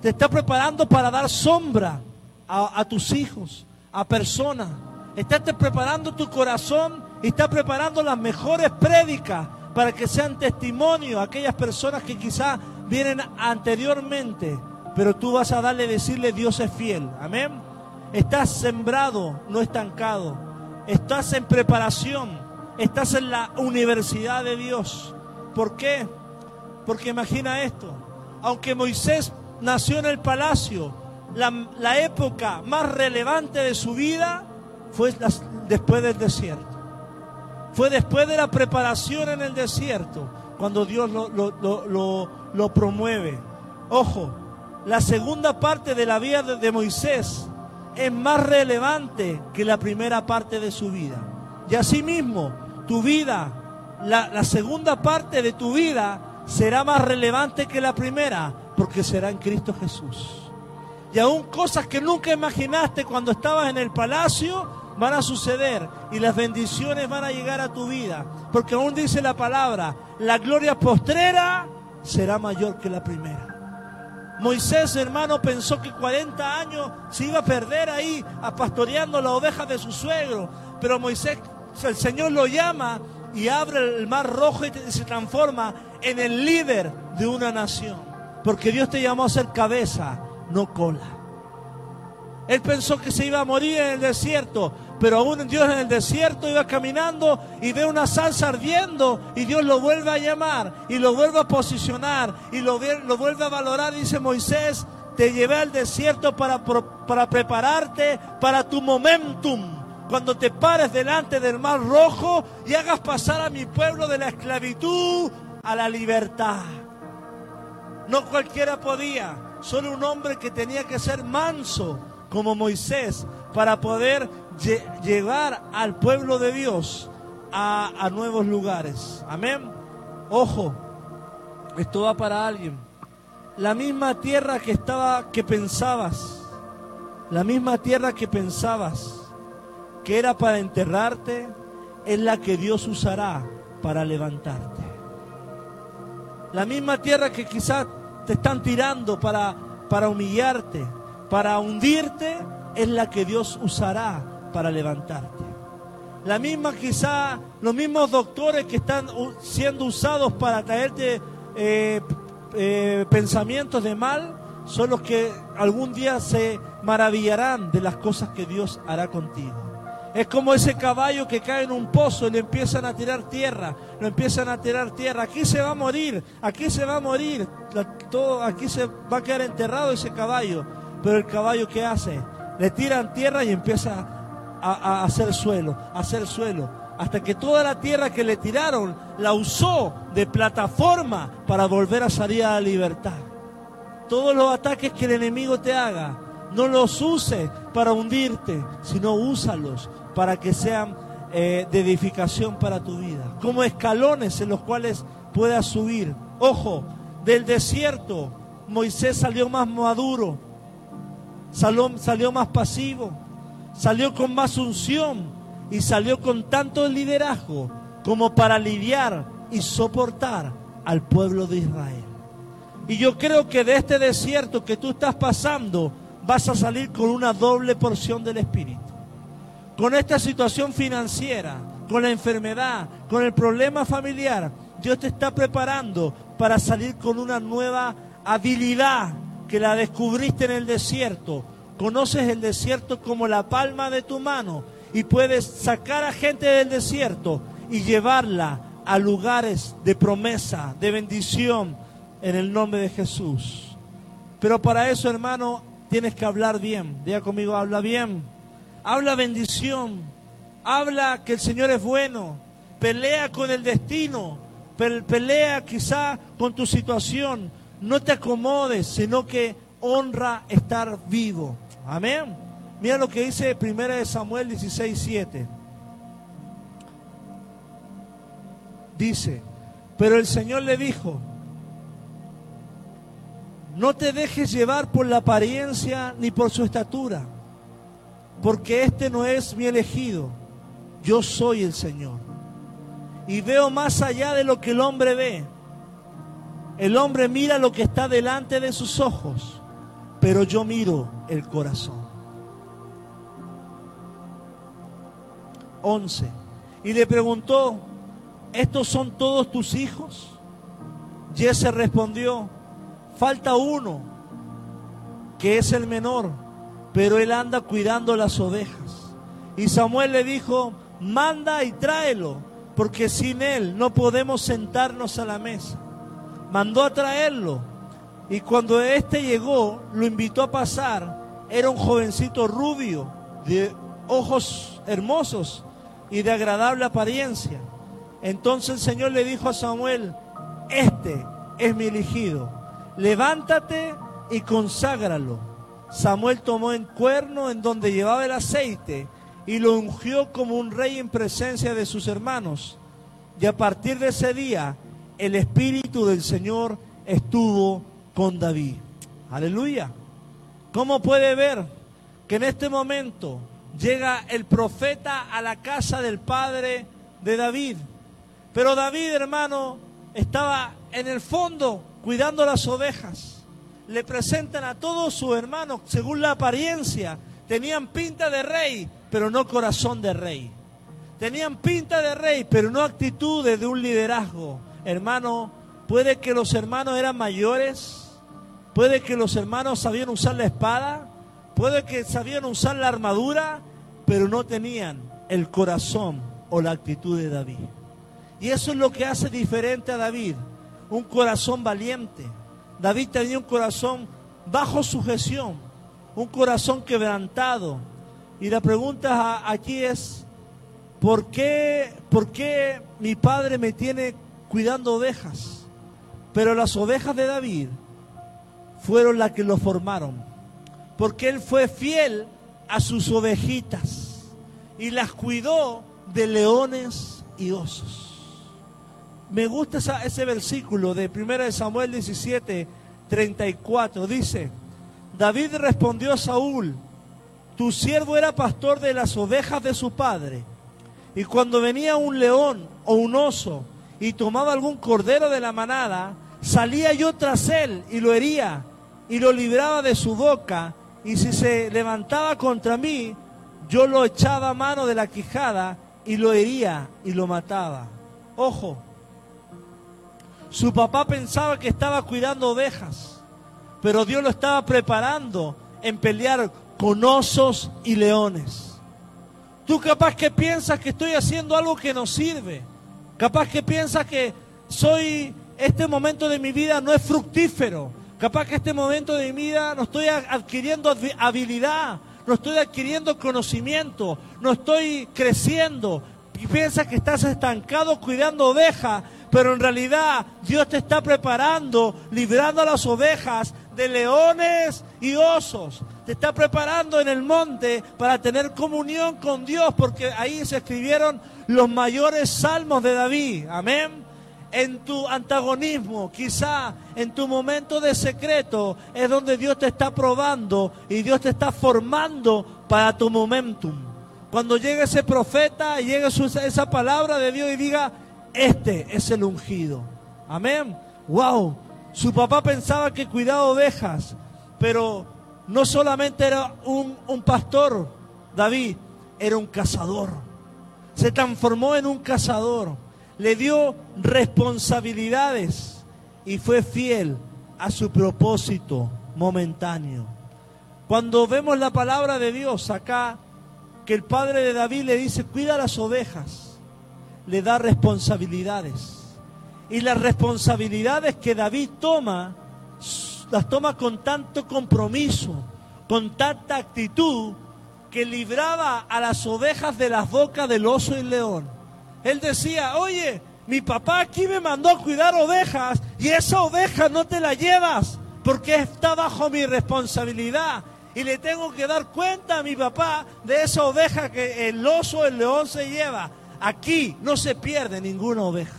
Te está preparando para dar sombra a, tus hijos, a personas. Estás preparando tu corazón y está preparando las mejores prédicas para que sean testimonio a aquellas personas que quizás vienen anteriormente, pero tú vas a darle decirle Dios es fiel. Amén. Estás sembrado, no estancado. Estás en preparación. Estás en la universidad de Dios. ¿Por qué? Porque imagina esto. Aunque Moisés nació en el palacio, la, época más relevante de su vida fue después del desierto. Fue después de la preparación en el desierto, cuando Dios lo, lo, promueve. Ojo, la segunda parte de la vida de, Moisés es más relevante que la primera parte de su vida. Y asimismo, tu vida, la, la segunda parte de tu vida será más relevante que la primera, porque será en Cristo Jesús. Y aún cosas que nunca imaginaste cuando estabas en el palacio van a suceder y las bendiciones van a llegar a tu vida. Porque aún dice la palabra, la gloria postrera será mayor que la primera. Moisés, hermano, pensó que 40 años se iba a perder ahí pastoreando las ovejas de su suegro. Pero Moisés, el Señor lo llama y abre el mar rojo y se transforma en el líder de una nación. Porque Dios te llamó a ser cabeza no cola. Él pensó que se iba a morir en el desierto, pero aún Dios en el desierto iba caminando y ve una salsa ardiendo y Dios lo vuelve a llamar y lo vuelve a posicionar y lo, vuelve a valorar. Dice Moisés, te llevé al desierto para, para prepararte para tu momentum. Cuando te pares delante del mar rojo y hagas pasar a mi pueblo de la esclavitud a la libertad. No cualquiera podía. Solo un hombre que tenía que ser manso como Moisés para poder llevar al pueblo de Dios a, nuevos lugares. Amén. Ojo, esto va para alguien. La misma tierra que estaba, que pensabas, la misma tierra que pensabas que era para enterrarte, es la que Dios usará para levantarte. La misma tierra que quizás te están tirando para, para humillarte, para hundirte, es la que Dios usará para levantarte. La misma quizá, los mismos doctores que están siendo usados para traerte eh, eh, pensamientos de mal, son los que algún día se maravillarán de las cosas que Dios hará contigo. Es como ese caballo que cae en un pozo y le empiezan a tirar tierra, lo empiezan a tirar tierra. Aquí se va a morir, aquí se va a morir, aquí se va a quedar enterrado ese caballo. Pero el caballo ¿qué hace? Le tiran tierra y empieza a, hacer suelo, a hacer suelo. Hasta que toda la tierra que le tiraron la usó de plataforma para volver a salir a la libertad. Todos los ataques que el enemigo te haga, no los use para hundirte, sino úsalos para que sean eh, de edificación para tu vida. Como escalones en los cuales puedas subir. Ojo, del desierto Moisés salió más maduro, salió, salió más pasivo, salió con más unción y salió con tanto liderazgo como para lidiar y soportar al pueblo de Israel. Y yo creo que de este desierto que tú estás pasando, vas a salir con una doble porción del Espíritu. Con esta situación financiera, con la enfermedad, con el problema familiar, Dios te está preparando para salir con una nueva habilidad que la descubriste en el desierto. Conoces el desierto como la palma de tu mano y puedes sacar a gente del desierto y llevarla a lugares de promesa, de bendición en el nombre de Jesús. Pero para eso, hermano, tienes que hablar bien. Diga conmigo, habla bien. Habla bendición. Habla que el Señor es bueno. Pelea con el destino. Pelea quizá con tu situación. No te acomodes, sino que honra estar vivo. Amén. Mira lo que dice 1 Samuel 16, 7. Dice, pero el Señor le dijo, No te dejes llevar por la apariencia ni por su estatura, porque este no es mi elegido, yo soy el Señor. Y veo más allá de lo que el hombre ve. El hombre mira lo que está delante de sus ojos, pero yo miro el corazón. 11. Y le preguntó, ¿estos son todos tus hijos? Jesse respondió, falta uno, que es el menor, pero él anda cuidando las ovejas. Y Samuel le dijo, manda y tráelo, porque sin él no podemos sentarnos a la mesa. Mandó a traerlo, y cuando éste llegó, lo invitó a pasar. Era un jovencito rubio, de ojos hermosos y de agradable apariencia. Entonces el Señor le dijo a Samuel, este es mi elegido, levántate y conságralo. Samuel tomó en cuerno en donde llevaba el aceite y lo ungió como un rey en presencia de sus hermanos. Y a partir de ese día, el Espíritu del Señor estuvo con David. Aleluya. ¿Cómo puede ver que en este momento llega el profeta a la casa del padre de David? Pero David, hermano, estaba en el fondo cuidando las ovejas. Le presentan a todos sus hermanos, según la apariencia, tenían pinta de rey, pero no corazón de rey. Tenían pinta de rey, pero no actitudes de un liderazgo. Hermano, puede que los hermanos eran mayores, puede que los hermanos sabían usar la espada, puede que sabían usar la armadura, pero no tenían el corazón o la actitud de David. Y eso es lo que hace diferente a David, un corazón valiente. David tenía un corazón bajo sujeción, un corazón quebrantado. Y la pregunta aquí es, ¿por qué, ¿por qué mi padre me tiene cuidando ovejas? Pero las ovejas de David fueron las que lo formaron, porque él fue fiel a sus ovejitas y las cuidó de leones y osos. Me gusta ese versículo de 1 Samuel 17, 34. Dice, David respondió a Saúl, tu siervo era pastor de las ovejas de su padre. Y cuando venía un león o un oso y tomaba algún cordero de la manada, salía yo tras él y lo hería y lo libraba de su boca. Y si se levantaba contra mí, yo lo echaba a mano de la quijada y lo hería y lo mataba. Ojo, su papá pensaba que estaba cuidando ovejas, pero Dios lo estaba preparando en pelear con osos y leones. Tú capaz que piensas que estoy haciendo algo que no sirve. Capaz que piensas que soy este momento de mi vida no es fructífero. Capaz que este momento de mi vida no estoy adquiriendo habilidad, no estoy adquiriendo conocimiento, no estoy creciendo. Y piensas que estás estancado cuidando ovejas, pero en realidad Dios te está preparando, librando a las ovejas de leones y osos. Te está preparando en el monte para tener comunión con Dios, porque ahí se escribieron los mayores salmos de David. Amén. En tu antagonismo, quizá en tu momento de secreto, es donde Dios te está probando y Dios te está formando para tu momentum. Cuando llegue ese profeta y llegue esa palabra de Dios y diga, este es el ungido. Amén. Wow. Su papá pensaba que cuidaba ovejas, pero no solamente era un, un pastor, David, era un cazador. Se transformó en un cazador. Le dio responsabilidades y fue fiel a su propósito momentáneo. Cuando vemos la palabra de Dios acá, que el padre de David le dice, cuida las ovejas le da responsabilidades. Y las responsabilidades que David toma, las toma con tanto compromiso, con tanta actitud, que libraba a las ovejas de las bocas del oso y león. Él decía, oye, mi papá aquí me mandó cuidar ovejas y esa oveja no te la llevas porque está bajo mi responsabilidad. Y le tengo que dar cuenta a mi papá de esa oveja que el oso, el león se lleva. Aquí no se pierde ninguna oveja.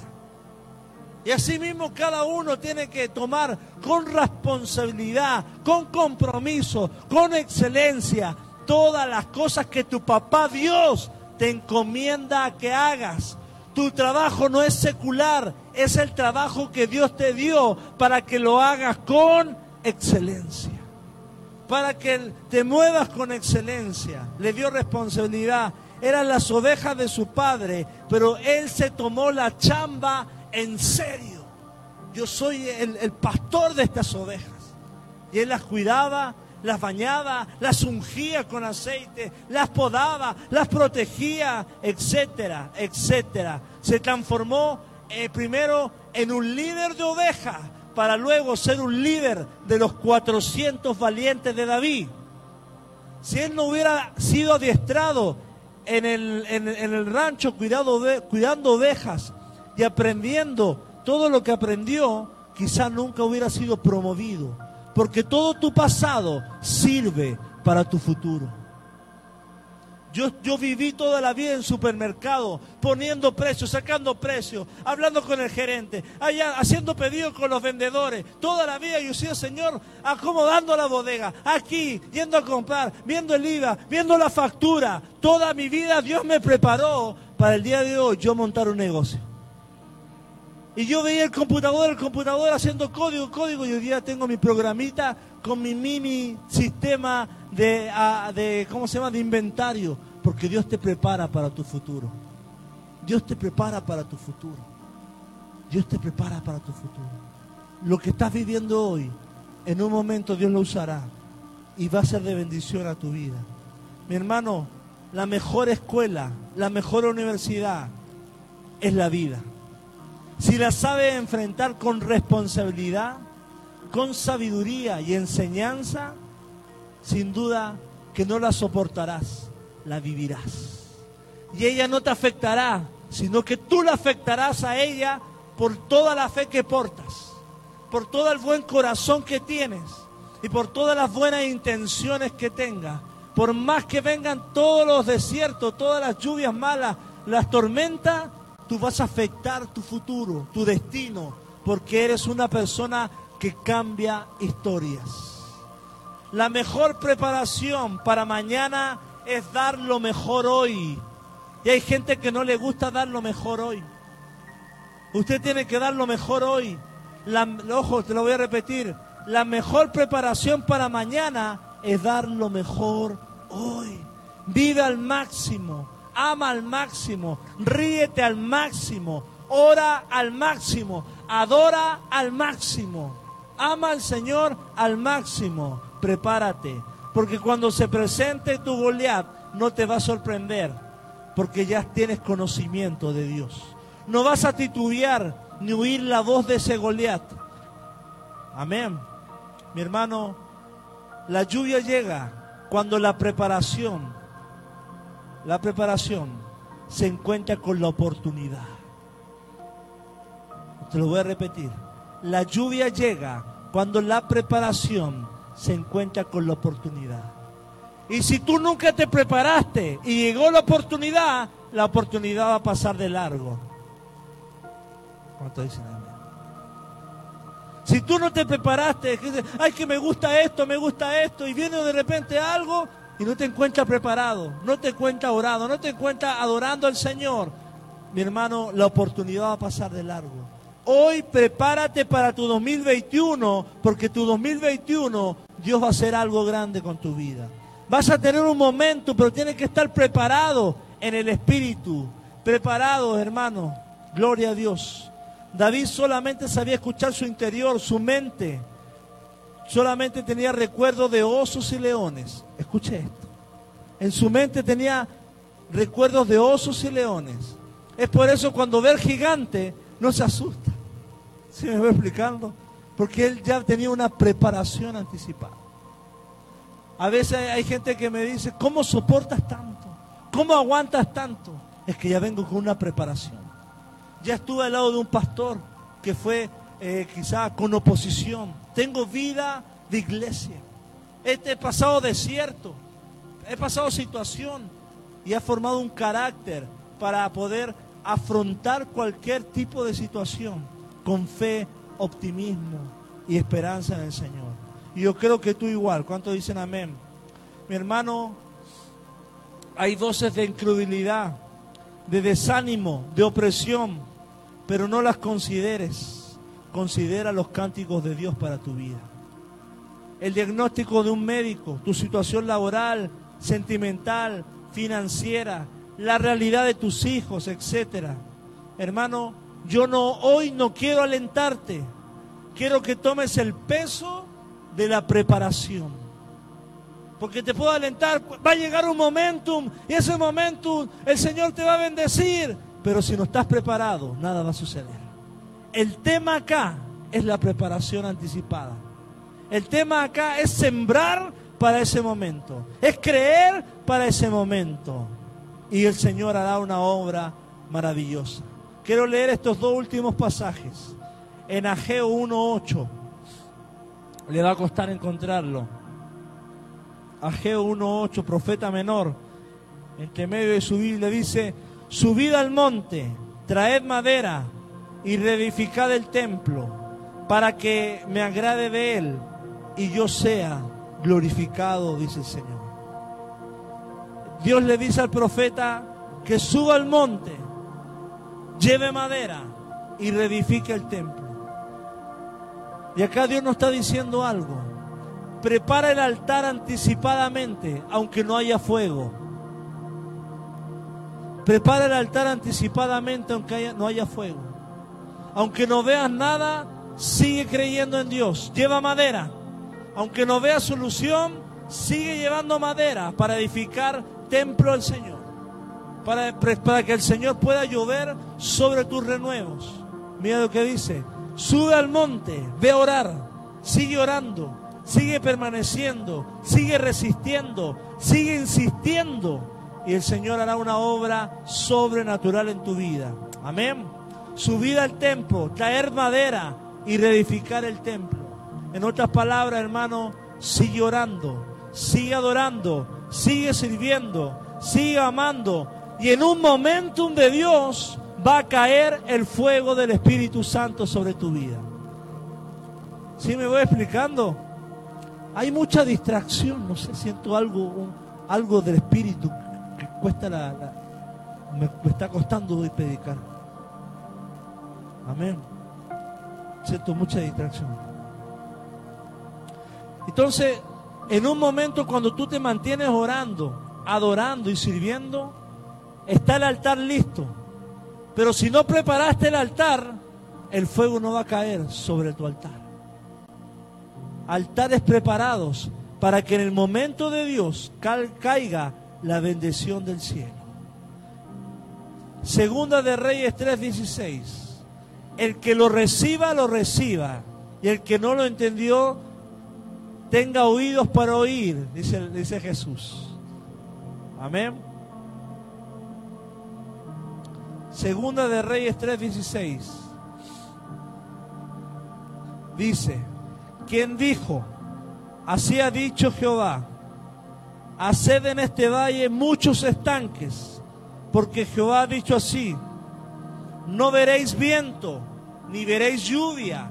Y así mismo cada uno tiene que tomar con responsabilidad, con compromiso, con excelencia, todas las cosas que tu papá Dios te encomienda a que hagas. Tu trabajo no es secular, es el trabajo que Dios te dio para que lo hagas con excelencia. Para que te muevas con excelencia. Le dio responsabilidad. Eran las ovejas de su padre, pero él se tomó la chamba en serio. Yo soy el, pastor de estas ovejas. Y él las cuidaba, las bañaba, las ungía con aceite, las podaba, las protegía, etcétera, etcétera. Se transformó eh, primero en un líder de ovejas para luego ser un líder de los 400 valientes de David. Si él no hubiera sido adiestrado en el, en, el rancho cuidado de, cuidando ovejas y aprendiendo todo lo que aprendió, quizá nunca hubiera sido promovido porque todo tu pasado sirve para tu futuro. Yo, yo, viví toda la vida en supermercado, poniendo precios, sacando precios, hablando con el gerente, allá haciendo pedidos con los vendedores. Toda la vida yo he Señor, acomodando la bodega, aquí, yendo a comprar, viendo el IVA, viendo la factura. Toda mi vida Dios me preparó para el día de hoy yo montar un negocio. Y yo veía el computador, el computador haciendo código, código, y hoy día tengo mi programita con mi mini sistema de, de, ¿cómo se llama?, de inventario, porque Dios te prepara para tu futuro. Dios te prepara para tu futuro. Dios te prepara para tu futuro. Lo que estás viviendo hoy, en un momento Dios lo usará y va a ser de bendición a tu vida. Mi hermano, la mejor escuela, la mejor universidad es la vida si la sabe enfrentar con responsabilidad, con sabiduría y enseñanza, sin duda que no la soportarás, la vivirás. Y ella no te afectará, sino que tú la afectarás a ella por toda la fe que portas, por todo el buen corazón que tienes y por todas las buenas intenciones que tengas. Por más que vengan todos los desiertos, todas las lluvias malas, las tormentas, tú vas a afectar tu futuro, tu destino, porque eres una persona que cambia historias. La mejor preparación para mañana es dar lo mejor hoy. Y hay gente que no le gusta dar lo mejor hoy. Usted tiene que dar lo mejor hoy. Ojo, te lo voy a repetir. La mejor preparación para mañana es dar lo mejor hoy. Vive al máximo ama al máximo, ríete al máximo, ora al máximo, adora al máximo, ama al Señor al máximo, prepárate, porque cuando se presente tu Goliat no te va a sorprender, porque ya tienes conocimiento de Dios. No vas a titubear ni oír la voz de ese Goliat. Amén. Mi hermano, la lluvia llega cuando la preparación la preparación se encuentra con la oportunidad. Te lo voy a repetir. La lluvia llega cuando la preparación se encuentra con la oportunidad. Y si tú nunca te preparaste y llegó la oportunidad, la oportunidad va a pasar de largo. ¿Cuánto dicen Si tú no te preparaste, ay que me gusta esto, me gusta esto, y viene de repente algo, y no te encuentras preparado, no te encuentras orado, no te encuentras adorando al Señor, mi hermano, la oportunidad va a pasar de largo. Hoy prepárate para tu 2021, porque tu 2021 Dios va a hacer algo grande con tu vida. Vas a tener un momento, pero tienes que estar preparado en el espíritu. Preparado, hermano. Gloria a Dios. David solamente sabía escuchar su interior, su mente solamente tenía recuerdos de osos y leones. Escuche esto. En su mente tenía recuerdos de osos y leones. Es por eso cuando ve al gigante no se asusta. ¿Sí me voy explicando? Porque él ya tenía una preparación anticipada. A veces hay gente que me dice, ¿cómo soportas tanto? ¿Cómo aguantas tanto? Es que ya vengo con una preparación. Ya estuve al lado de un pastor que fue eh, quizá con oposición. Tengo vida de iglesia. Este he pasado desierto, he pasado situación y he formado un carácter para poder afrontar cualquier tipo de situación. con fe, optimismo y esperanza en el Señor. Y yo creo que tú igual. ¿Cuántos dicen amén? Mi hermano, hay voces de incredulidad, de desánimo, de opresión, pero no las consideres. Considera los cánticos de Dios para tu vida. El diagnóstico de un médico, tu situación laboral, sentimental, financiera, la realidad de tus hijos, etcétera. Hermano, yo no hoy no quiero alentarte. Quiero que tomes el peso de la preparación. Porque te puedo alentar, va a llegar un momentum y ese momentum el Señor te va a bendecir. Pero si no estás preparado, nada va a suceder. El tema acá es la preparación anticipada. El tema acá es sembrar para ese momento. Es creer para ese momento. Y el Señor hará una obra maravillosa. Quiero leer estos dos últimos pasajes. En Ageo 1.8. Le va a costar encontrarlo. Ageo 1.8, profeta menor. Entre medio de su Biblia dice, subid al monte, traed madera y reedificad el templo para que me agrade de él y yo sea glorificado, dice el Señor. Dios le dice al profeta que suba al monte, lleve madera y reedifique el templo. Y acá Dios nos está diciendo algo. Prepara el altar anticipadamente, aunque no haya fuego. Prepara el altar anticipadamente, aunque no haya fuego. Aunque no veas nada, sigue creyendo en Dios. Lleva madera. Aunque no veas solución, sigue llevando madera para edificar templo al Señor. Para, que el Señor pueda llover sobre tus renuevos. Mira lo que dice. Sube al monte, ve a orar, sigue orando, sigue permaneciendo, sigue resistiendo, sigue insistiendo. Y el Señor hará una obra sobrenatural en tu vida. Amén. Subir al templo, traer madera y reedificar el templo. En otras palabras, hermano, sigue orando, sigue adorando, sigue sirviendo, sigue amando. Y en un momentum de Dios va a caer el fuego del Espíritu Santo sobre tu vida. ¿Sí me voy explicando? Hay mucha distracción, no sé, siento algo, algo del Espíritu que cuesta la, me, me, está costando hoy predicar. Amén. Siento mucha distracción. Entonces, en un momento cuando tú te mantienes orando, adorando y sirviendo, está el altar listo. Pero si no preparaste el altar, el fuego no va a caer sobre tu altar. Altares preparados para que en el momento de Dios caiga la bendición del cielo. Segunda de Reyes 3:16. El que lo reciba, lo reciba. Y el que no lo entendió, tenga oídos para oír, dice, dice Jesús. Amén. Segunda de Reyes 3:16. Dice, quien dijo, así ha dicho Jehová, haced en este valle muchos estanques, porque Jehová ha dicho así, no veréis viento, ni veréis lluvia,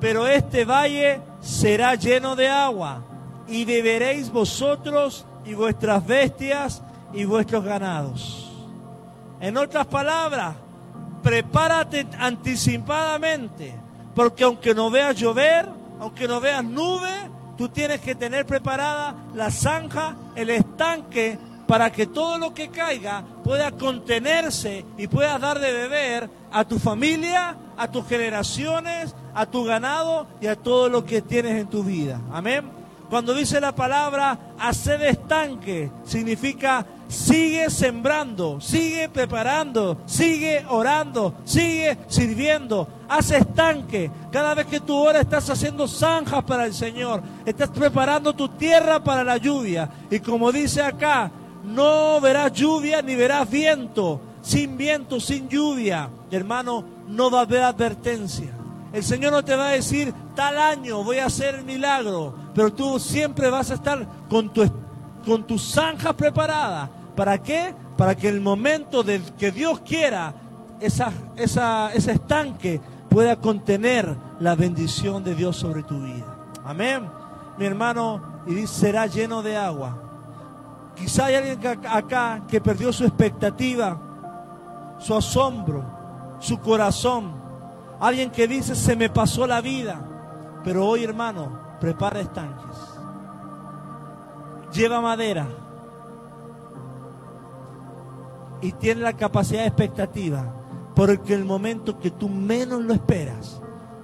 pero este valle será lleno de agua, y beberéis vosotros y vuestras bestias y vuestros ganados. En otras palabras, prepárate anticipadamente, porque aunque no veas llover, aunque no veas nube, tú tienes que tener preparada la zanja, el estanque, para que todo lo que caiga pueda contenerse y pueda dar de beber a tu familia, a tus generaciones, a tu ganado y a todo lo que tienes en tu vida. Amén. Cuando dice la palabra hacer estanque, significa sigue sembrando, sigue preparando, sigue orando, sigue sirviendo. Haz estanque. Cada vez que tú oras estás haciendo zanjas para el Señor. Estás preparando tu tierra para la lluvia. Y como dice acá, no verás lluvia ni verás viento. Sin viento, sin lluvia. Hermano, no va a haber advertencia. El Señor no te va a decir, tal año voy a hacer el milagro, pero tú siempre vas a estar con, tu, con tus zanjas preparadas. ¿Para qué? Para que el momento de que Dios quiera esa, esa, ese estanque pueda contener la bendición de Dios sobre tu vida. Amén. Mi hermano, y dice, será lleno de agua. Quizá hay alguien acá que perdió su expectativa, su asombro, su corazón. Alguien que dice, se me pasó la vida. Pero hoy, hermano, prepara estanques. Lleva madera. Y tiene la capacidad de expectativa. Porque el momento que tú menos lo esperas,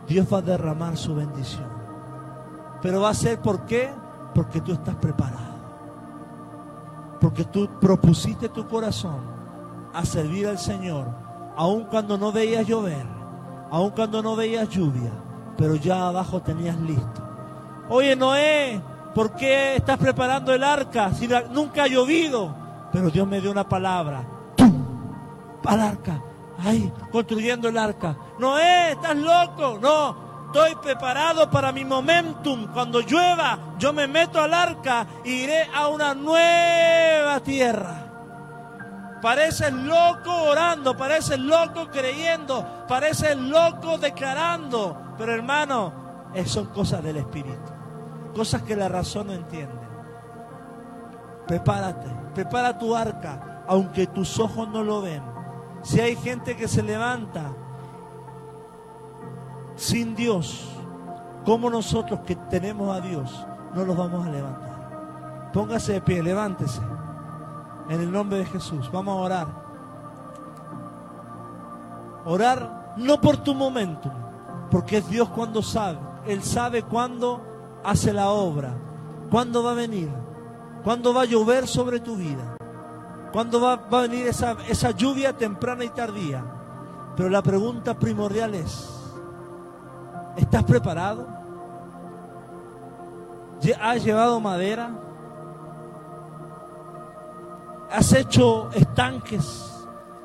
Dios va a derramar su bendición. Pero va a ser por qué? Porque tú estás preparado. Porque tú propusiste tu corazón a servir al Señor, aun cuando no veías llover, aun cuando no veías lluvia, pero ya abajo tenías listo. Oye, Noé, ¿por qué estás preparando el arca si nunca ha llovido? Pero Dios me dio una palabra. ¡Tum! Al arca. Ay, construyendo el arca. Noé, estás loco. No, Estoy preparado para mi momentum. Cuando llueva, yo me meto al arca e iré a una nueva tierra. Pareces loco orando, pareces loco creyendo, pareces loco declarando. Pero hermano, son cosas del Espíritu. Cosas que la razón no entiende. Prepárate, prepara tu arca, aunque tus ojos no lo ven. Si hay gente que se levanta sin Dios, como nosotros que tenemos a Dios no los vamos a levantar? Póngase de pie, levántese. En el nombre de Jesús, vamos a orar. Orar no por tu momento, porque es Dios cuando sabe. Él sabe cuándo hace la obra, cuándo va a venir, cuándo va a llover sobre tu vida, cuándo va, a venir esa, esa lluvia temprana y tardía. Pero la pregunta primordial es, ¿Estás preparado? ¿Has llevado madera? ¿Has hecho estanques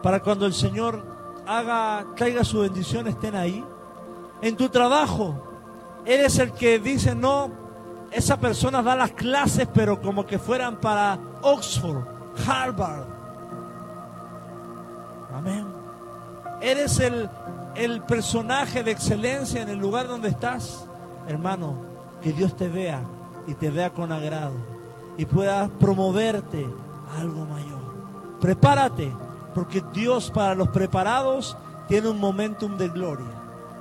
para cuando el Señor haga, traiga su bendición, estén ahí? En tu trabajo, eres el que dice, no, esa persona da las clases, pero como que fueran para Oxford, Harvard. Amén. Eres el, el personaje de excelencia en el lugar donde estás, hermano, que Dios te vea y te vea con agrado y pueda promoverte algo mayor. Prepárate, porque Dios para los preparados tiene un momentum de gloria,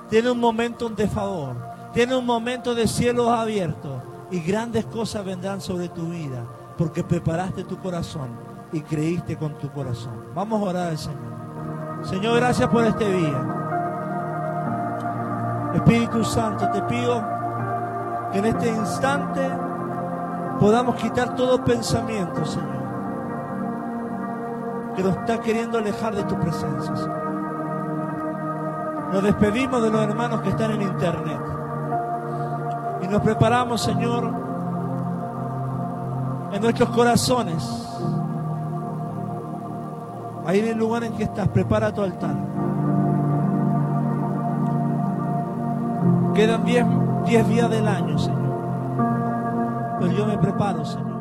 tiene un momentum de favor, tiene un momento de cielos abiertos y grandes cosas vendrán sobre tu vida, porque preparaste tu corazón y creíste con tu corazón. Vamos a orar al Señor. Señor, gracias por este día. Espíritu Santo, te pido que en este instante podamos quitar todo pensamiento, Señor, que nos está queriendo alejar de tu presencia. Nos despedimos de los hermanos que están en internet y nos preparamos, Señor, en nuestros corazones. Ahí en el lugar en que estás, prepara tu altar. Quedan 10 días del año, Señor. Pero yo me preparo, Señor.